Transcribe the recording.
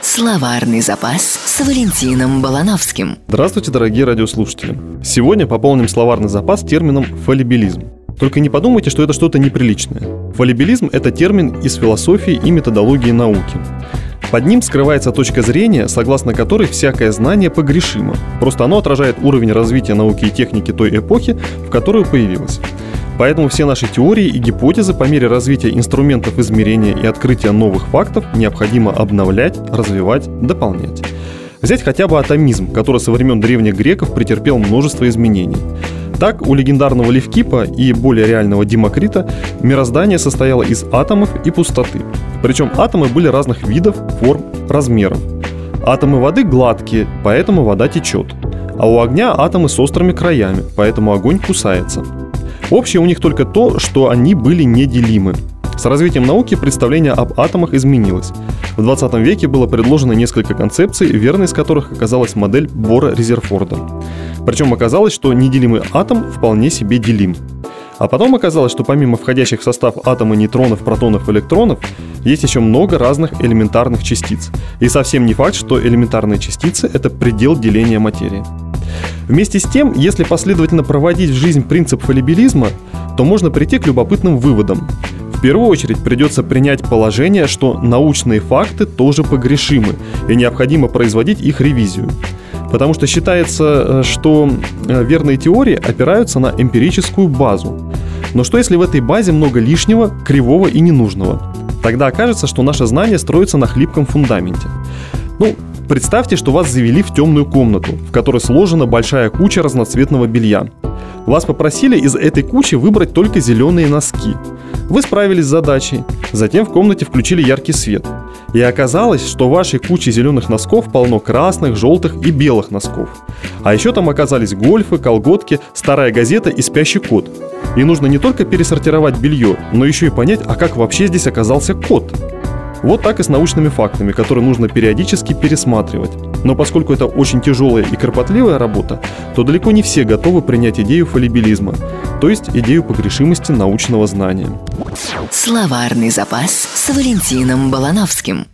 Словарный запас с Валентином Балановским. Здравствуйте, дорогие радиослушатели. Сегодня пополним словарный запас термином «фалибилизм». Только не подумайте, что это что-то неприличное. Фалибилизм – это термин из философии и методологии науки. Под ним скрывается точка зрения, согласно которой всякое знание погрешимо. Просто оно отражает уровень развития науки и техники той эпохи, в которую появилось. Поэтому все наши теории и гипотезы по мере развития инструментов измерения и открытия новых фактов необходимо обновлять, развивать, дополнять. Взять хотя бы атомизм, который со времен древних греков претерпел множество изменений. Так, у легендарного Левкипа и более реального Демокрита мироздание состояло из атомов и пустоты. Причем атомы были разных видов, форм, размеров. Атомы воды гладкие, поэтому вода течет. А у огня атомы с острыми краями, поэтому огонь кусается. Общее у них только то, что они были неделимы. С развитием науки представление об атомах изменилось. В 20 веке было предложено несколько концепций, верной из которых оказалась модель Бора-Резерфорда. Причем оказалось, что неделимый атом вполне себе делим. А потом оказалось, что помимо входящих в состав атома нейтронов, протонов, электронов, есть еще много разных элементарных частиц. И совсем не факт, что элементарные частицы – это предел деления материи. Вместе с тем, если последовательно проводить в жизнь принцип фалибилизма, то можно прийти к любопытным выводам. В первую очередь придется принять положение, что научные факты тоже погрешимы и необходимо производить их ревизию. Потому что считается, э, что э, верные теории опираются на эмпирическую базу. Но что если в этой базе много лишнего, кривого и ненужного? Тогда окажется, что наше знание строится на хлипком фундаменте. Ну, Представьте, что вас завели в темную комнату, в которой сложена большая куча разноцветного белья. Вас попросили из этой кучи выбрать только зеленые носки. Вы справились с задачей. Затем в комнате включили яркий свет. И оказалось, что в вашей куче зеленых носков полно красных, желтых и белых носков. А еще там оказались гольфы, колготки, старая газета и спящий кот. И нужно не только пересортировать белье, но еще и понять, а как вообще здесь оказался кот. Вот так и с научными фактами, которые нужно периодически пересматривать. Но поскольку это очень тяжелая и кропотливая работа, то далеко не все готовы принять идею фалибилизма, то есть идею погрешимости научного знания. Словарный запас с Валентином Балановским.